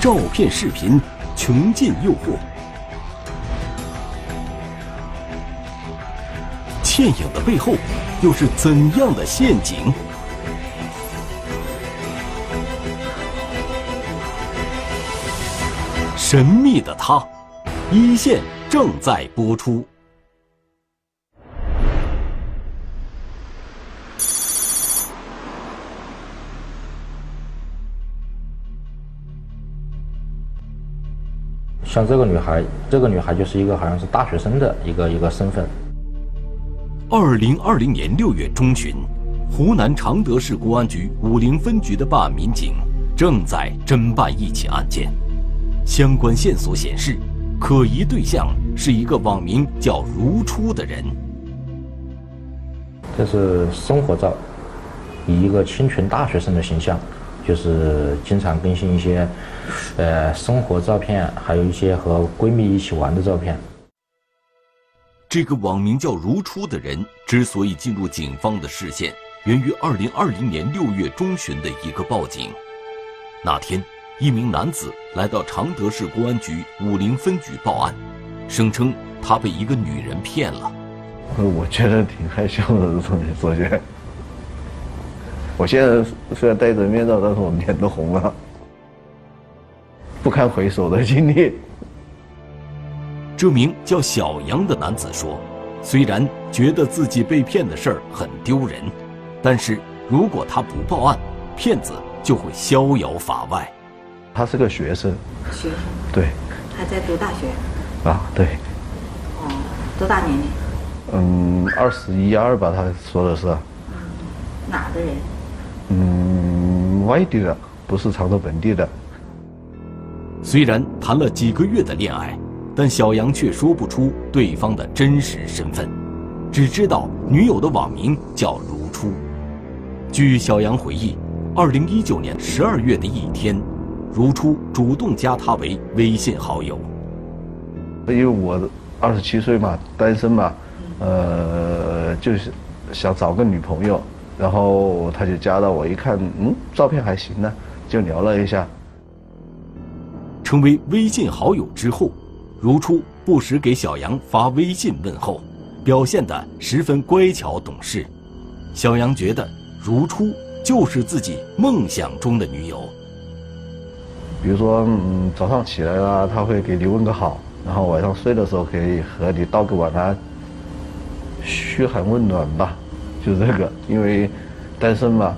照片、视频穷尽诱惑。倩影的背后，又是怎样的陷阱？神秘的他，一线正在播出。像这个女孩，这个女孩就是一个好像是大学生的一个一个身份。二零二零年六月中旬，湖南常德市公安局武陵分局的办案民警正在侦办一起案件。相关线索显示，可疑对象是一个网名叫“如初”的人。这是生活照，以一个清纯大学生的形象，就是经常更新一些，呃，生活照片，还有一些和闺蜜一起玩的照片。这个网名叫“如初”的人之所以进入警方的视线，源于2020年6月中旬的一个报警。那天。一名男子来到常德市公安局武陵分局报案，声称他被一个女人骗了。我觉得挺害羞的，首先，我现在虽然戴着面罩，但是我脸都红了，不堪回首的经历。这名叫小杨的男子说：“虽然觉得自己被骗的事儿很丢人，但是如果他不报案，骗子就会逍遥法外。”他是个学生，学生，对，还在读大学，啊，对，哦，多大年龄？嗯，二十一二吧，他说的是。嗯，哪的人？嗯，外地的，不是常州本地的。虽然谈了几个月的恋爱，但小杨却说不出对方的真实身份，只知道女友的网名叫如初。据小杨回忆，二零一九年十二月的一天。如初主动加他为微信好友，因为我二十七岁嘛，单身嘛，呃，就是想找个女朋友，然后他就加到我，一看，嗯，照片还行呢，就聊了一下。成为微信好友之后，如初不时给小杨发微信问候，表现得十分乖巧懂事。小杨觉得如初就是自己梦想中的女友。比如说，嗯，早上起来了，他会给你问个好，然后晚上睡的时候可以和你道个晚安，嘘寒问暖吧，就这个，因为单身嘛，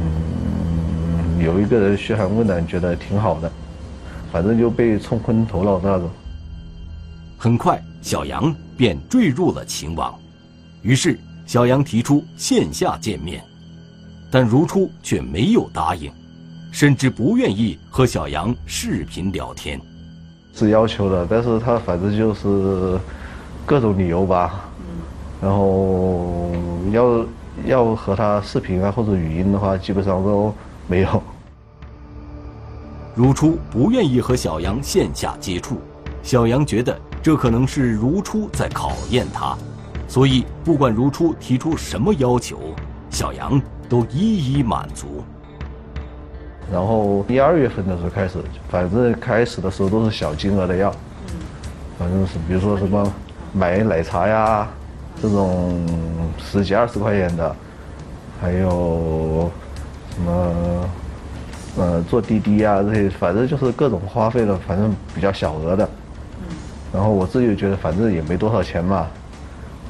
嗯，有一个人嘘寒问暖，觉得挺好的，反正就被冲昏头脑那种。很快，小杨便坠入了情网，于是小杨提出线下见面，但如初却没有答应。甚至不愿意和小杨视频聊天，是要求的，但是他反正就是各种理由吧，然后要要和他视频啊或者语音的话，基本上都没有。如初不愿意和小杨线下接触，小杨觉得这可能是如初在考验他，所以不管如初提出什么要求，小杨都一一满足。然后一二月份的时候开始，反正开始的时候都是小金额的要，反正是比如说什么买奶茶呀，这种十几二十块钱的，还有什么呃坐滴滴啊这些，反正就是各种花费的，反正比较小额的。然后我自己觉得反正也没多少钱嘛，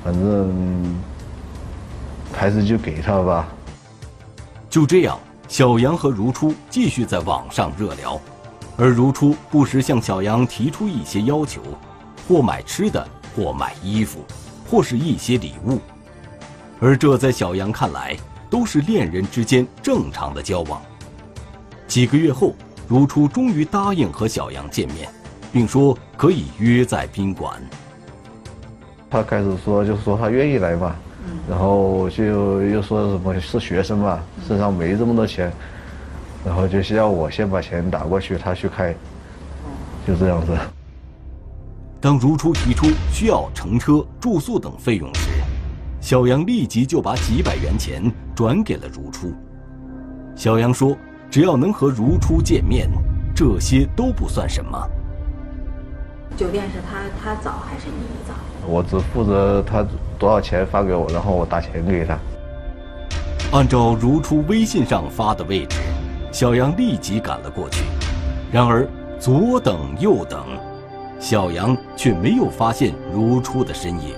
反正还是就给他吧。就这样。小杨和如初继续在网上热聊，而如初不时向小杨提出一些要求，或买吃的，或买衣服，或是一些礼物，而这在小杨看来都是恋人之间正常的交往。几个月后，如初终于答应和小杨见面，并说可以约在宾馆。他开始说，就是说他愿意来嘛。然后就又说什么是学生嘛，身上没这么多钱，然后就需要我先把钱打过去，他去开，就这样子。当如初提出需要乘车、住宿等费用时，小杨立即就把几百元钱转给了如初。小杨说，只要能和如初见面，这些都不算什么。酒店是他他找还是你找？我只负责他多少钱发给我，然后我打钱给他。按照如初微信上发的位置，小杨立即赶了过去。然而左等右等，小杨却没有发现如初的身影。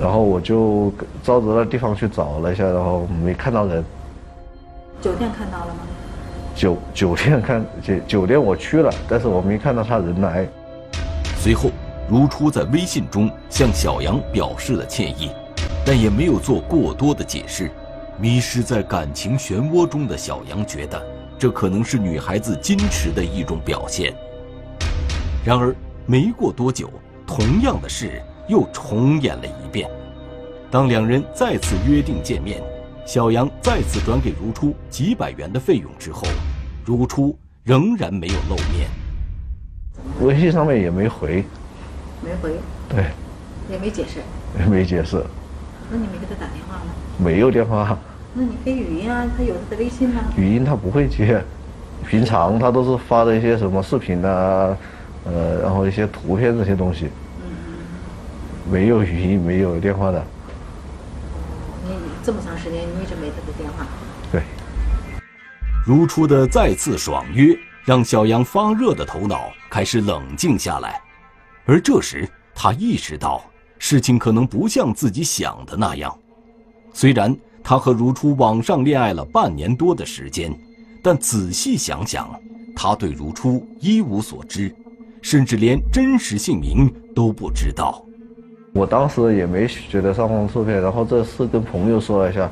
然后我就照着那地方去找了一下，然后没看到人。酒店看到了吗？酒酒店看酒酒店我去了，但是我没看到他人来。随后，如初在微信中向小杨表示了歉意，但也没有做过多的解释。迷失在感情漩涡中的小杨觉得，这可能是女孩子矜持的一种表现。然而，没过多久，同样的事又重演了一遍。当两人再次约定见面，小杨再次转给如初几百元的费用之后，如初仍然没有露面。微信上面也没回，没回，对，也没解释。也没解释，那你没给他打电话吗？没有电话，那你可以语音啊，他有他的微信吗？语音他不会接，平常他都是发的一些什么视频啊，呃，然后一些图片这些东西，没有语音，没有电话的，你这么长时间你一直没他的电话，对。如初的再次爽约，让小杨发热的头脑开始冷静下来，而这时他意识到事情可能不像自己想的那样。虽然他和如初网上恋爱了半年多的时间，但仔细想想，他对如初一无所知，甚至连真实姓名都不知道。我当时也没觉得上当受骗，然后这事跟朋友说了一下，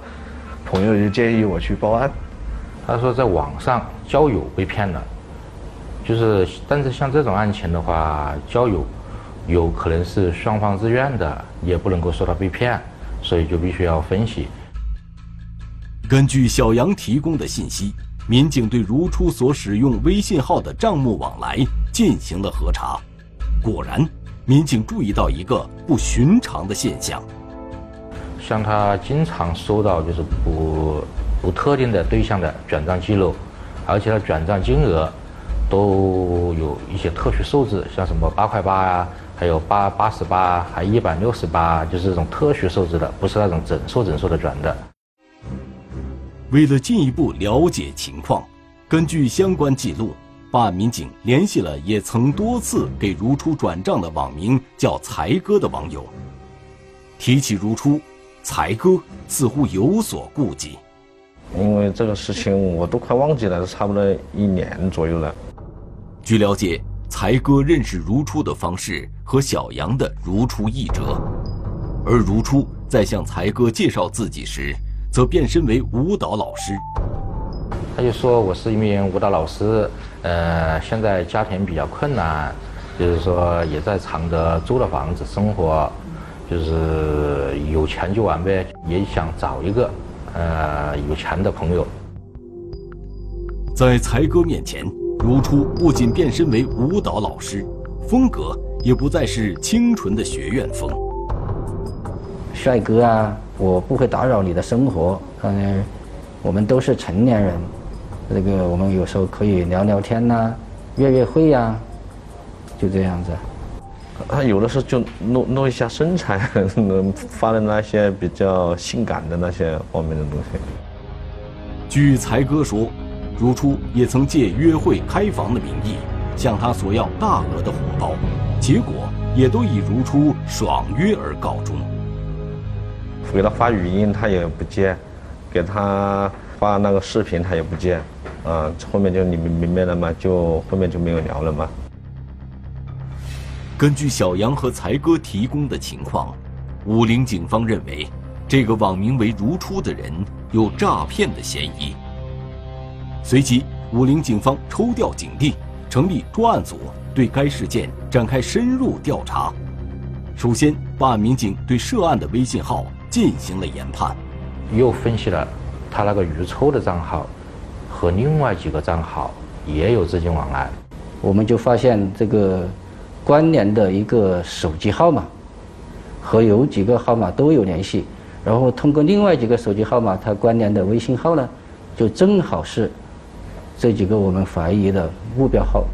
朋友就建议我去报案。他说在网上交友被骗了，就是但是像这种案情的话，交友有可能是双方自愿的，也不能够说他被骗，所以就必须要分析。根据小杨提供的信息，民警对如初所使用微信号的账目往来进行了核查。果然，民警注意到一个不寻常的现象：像他经常收到就是不不特定的对象的转账记录，而且他转账金额都有一些特殊数字，像什么八块八啊，还有八八十八，还一百六十八，就是这种特殊数字的，不是那种整数整数的转的。为了进一步了解情况，根据相关记录，办案民警联系了也曾多次给如初转账的网名叫“才哥”的网友。提起如初，才哥似乎有所顾忌。因为这个事情我都快忘记了，差不多一年左右了。据了解，才哥认识如初的方式和小杨的如出一辙，而如初在向才哥介绍自己时，则变身为舞蹈老师。他就说我是一名舞蹈老师，呃，现在家庭比较困难，就是说也在常德租了房子生活，就是有钱就玩呗，也想找一个呃有钱的朋友。在才哥面前，如初不仅变身为舞蹈老师，风格也不再是清纯的学院风。帅哥啊，我不会打扰你的生活，嗯，我们都是成年人，这个我们有时候可以聊聊天呐、约约会呀、就这样子。他有的时候就弄弄一下身材，能 发的那些比较性感的那些方面的东西。据才哥说，如初也曾借约会开房的名义向他索要大额的红包，结果也都以如初爽约而告终。给他发语音他也不接，给他发那个视频他也不接，啊，后面就你们明白了吗？就后面就没有聊了吗？根据小杨和才哥提供的情况，武陵警方认为，这个网名为如初的人有诈骗的嫌疑。随即，武陵警方抽调警力，成立专案组，对该事件展开深入调查。首先，办案民警对涉案的微信号进行了研判，又分析了他那个余抽的账号和另外几个账号也有资金往来。我们就发现这个关联的一个手机号码和有几个号码都有联系，然后通过另外几个手机号码，它关联的微信号呢，就正好是这几个我们怀疑的目标号。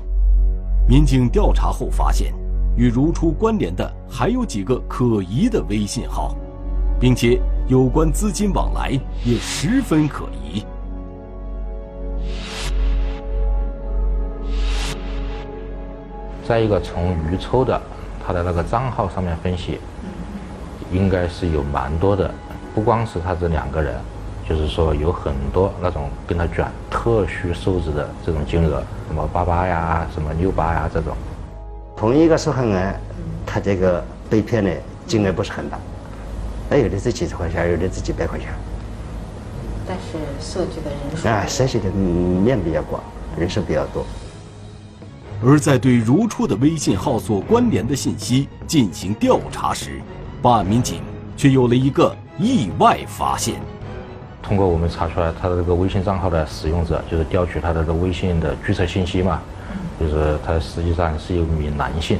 民警调查后发现，与如初关联的还有几个可疑的微信号，并且有关资金往来也十分可疑。再一个，从余抽的他的那个账号上面分析，应该是有蛮多的，不光是他这两个人，就是说有很多那种跟他转特殊数字的这种金额，什么八八呀，什么六八呀这种。同一个受害人，他这个被骗的金额不是很大，那有的是几十块钱，有的是几百块钱。但是涉及的人数啊，涉及的面比较广，人数比较多。而在对如初的微信号所关联的信息进行调查时，办案民警却有了一个意外发现。通过我们查出来他的这个微信账号的使用者，就是调取他的这个微信的注册信息嘛，就是他实际上是一名男性。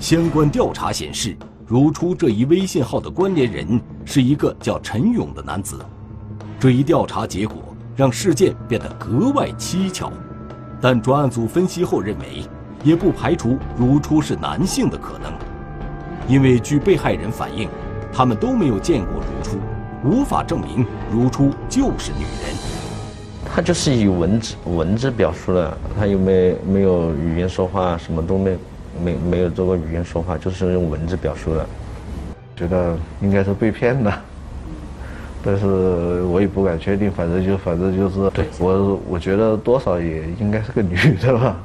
相关调查显示，如初这一微信号的关联人是一个叫陈勇的男子。这一调查结果。让事件变得格外蹊跷，但专案组分析后认为，也不排除如初是男性的可能，因为据被害人反映，他们都没有见过如初，无法证明如初就是女人。他就是以文字文字表述的，他又没没有语音说话，什么都没没没有做过语音说话，就是用文字表述的，觉得应该是被骗的。但是我也不敢确定，反正就反正就是，我我觉得多少也应该是个女的吧。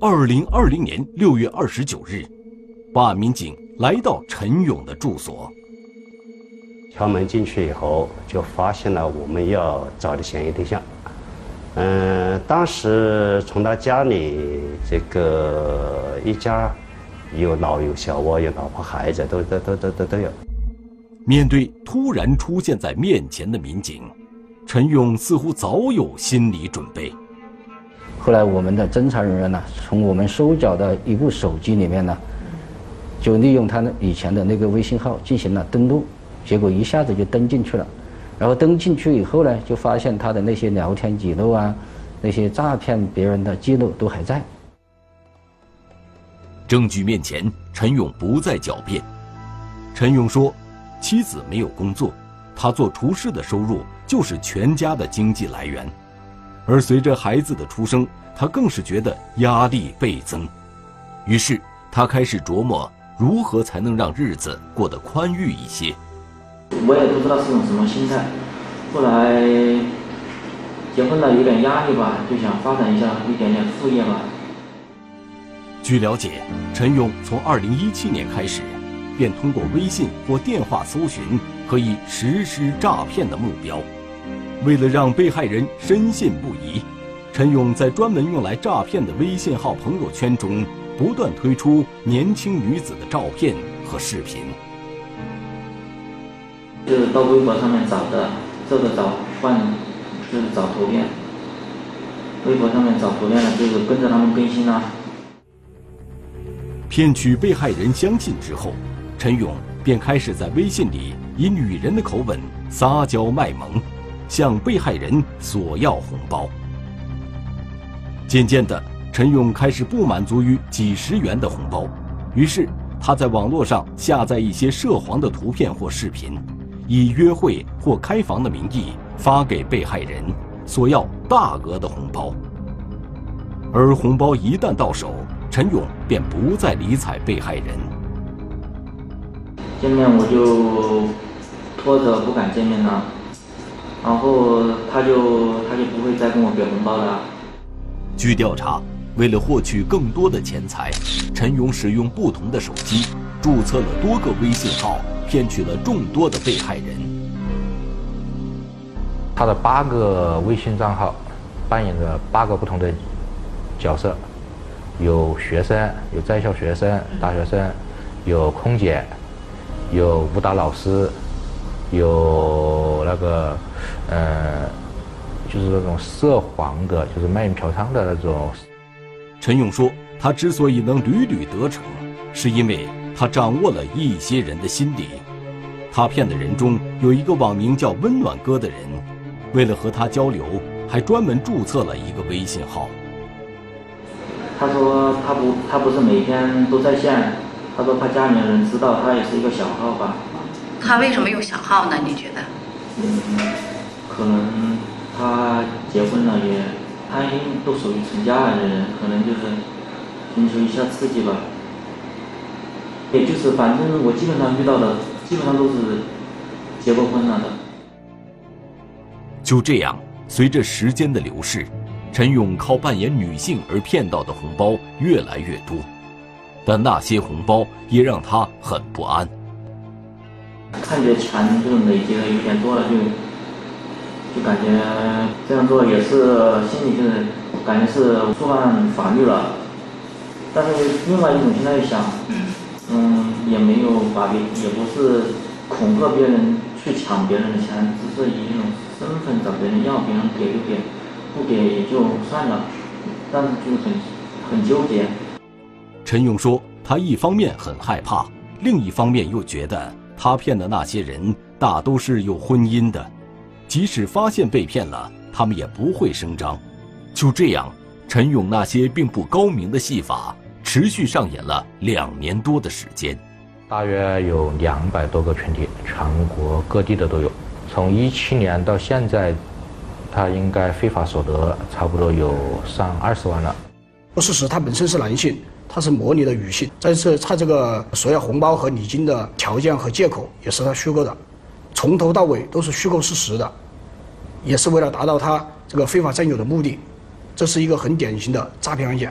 二零二零年六月二十九日，办案民警来到陈勇的住所，敲门进去以后，就发现了我们要找的嫌疑对象。嗯，当时从他家里这个一家。有老有小我，有老婆孩子，都都都都都都有。面对突然出现在面前的民警，陈勇似乎早有心理准备。后来我们的侦查人员呢，从我们收缴的一部手机里面呢，就利用他以前的那个微信号进行了登录，结果一下子就登进去了。然后登进去以后呢，就发现他的那些聊天记录啊，那些诈骗别人的记录都还在。证据面前，陈勇不再狡辩。陈勇说：“妻子没有工作，他做厨师的收入就是全家的经济来源。而随着孩子的出生，他更是觉得压力倍增。于是，他开始琢磨如何才能让日子过得宽裕一些。我也不知道是种什么心态。后来结婚了，有点压力吧，就想发展一下一点点副业吧。”据了解，陈勇从2017年开始，便通过微信或电话搜寻可以实施诈骗的目标。为了让被害人深信不疑，陈勇在专门用来诈骗的微信号朋友圈中不断推出年轻女子的照片和视频。就是到微博上面找的，这个找换就是找图片。微博上面找图片呢，就是跟着他们更新啊。骗取被害人相信之后，陈勇便开始在微信里以女人的口吻撒娇卖萌，向被害人索要红包。渐渐的，陈勇开始不满足于几十元的红包，于是他在网络上下载一些涉黄的图片或视频，以约会或开房的名义发给被害人，索要大额的红包。而红包一旦到手，陈勇便不再理睬被害人。见面我就拖着不敢见面了，然后他就他就不会再跟我给红包了。据调查，为了获取更多的钱财，陈勇使用不同的手机，注册了多个微信号，骗取了众多的被害人。他的八个微信账号，扮演着八个不同的角色。有学生，有在校学生、大学生，有空姐，有舞蹈老师，有那个，呃，就是那种涉黄的，就是卖淫嫖娼的那种。陈勇说，他之所以能屡屡得逞，是因为他掌握了一些人的心理，他骗的人中有一个网名叫“温暖哥”的人，为了和他交流，还专门注册了一个微信号。他说他不，他不是每天都在线。他说他家里人知道他也是一个小号吧。他为什么用小号呢？你觉得？嗯，可能他结婚了也，他都属于成家了的人，可能就是寻求一下刺激吧。也就是，反正我基本上遇到的，基本上都是结过婚了的。就这样，随着时间的流逝，陈勇靠扮演女性而骗到的红包越来越多，但那些红包也让他很不安。看着钱就是累积的有点多了，就就感觉这样做也是心里就是感觉是触犯法律了。但是另外一种心态想。嗯，也没有把别，也不是恐吓别人去抢别人的钱，只是以一种身份找别人要，别人给就给，不给也就算了。但是就很很纠结。陈勇说，他一方面很害怕，另一方面又觉得他骗的那些人大都是有婚姻的，即使发现被骗了，他们也不会声张。就这样，陈勇那些并不高明的戏法。持续上演了两年多的时间，大约有两百多个群体，全国各地的都有。从一七年到现在，他应该非法所得差不多有上二十万了。不事实，他本身是男性，他是模拟的女性。但是，他这个索要红包和礼金的条件和借口也是他虚构的，从头到尾都是虚构事实的，也是为了达到他这个非法占有的目的。这是一个很典型的诈骗案件。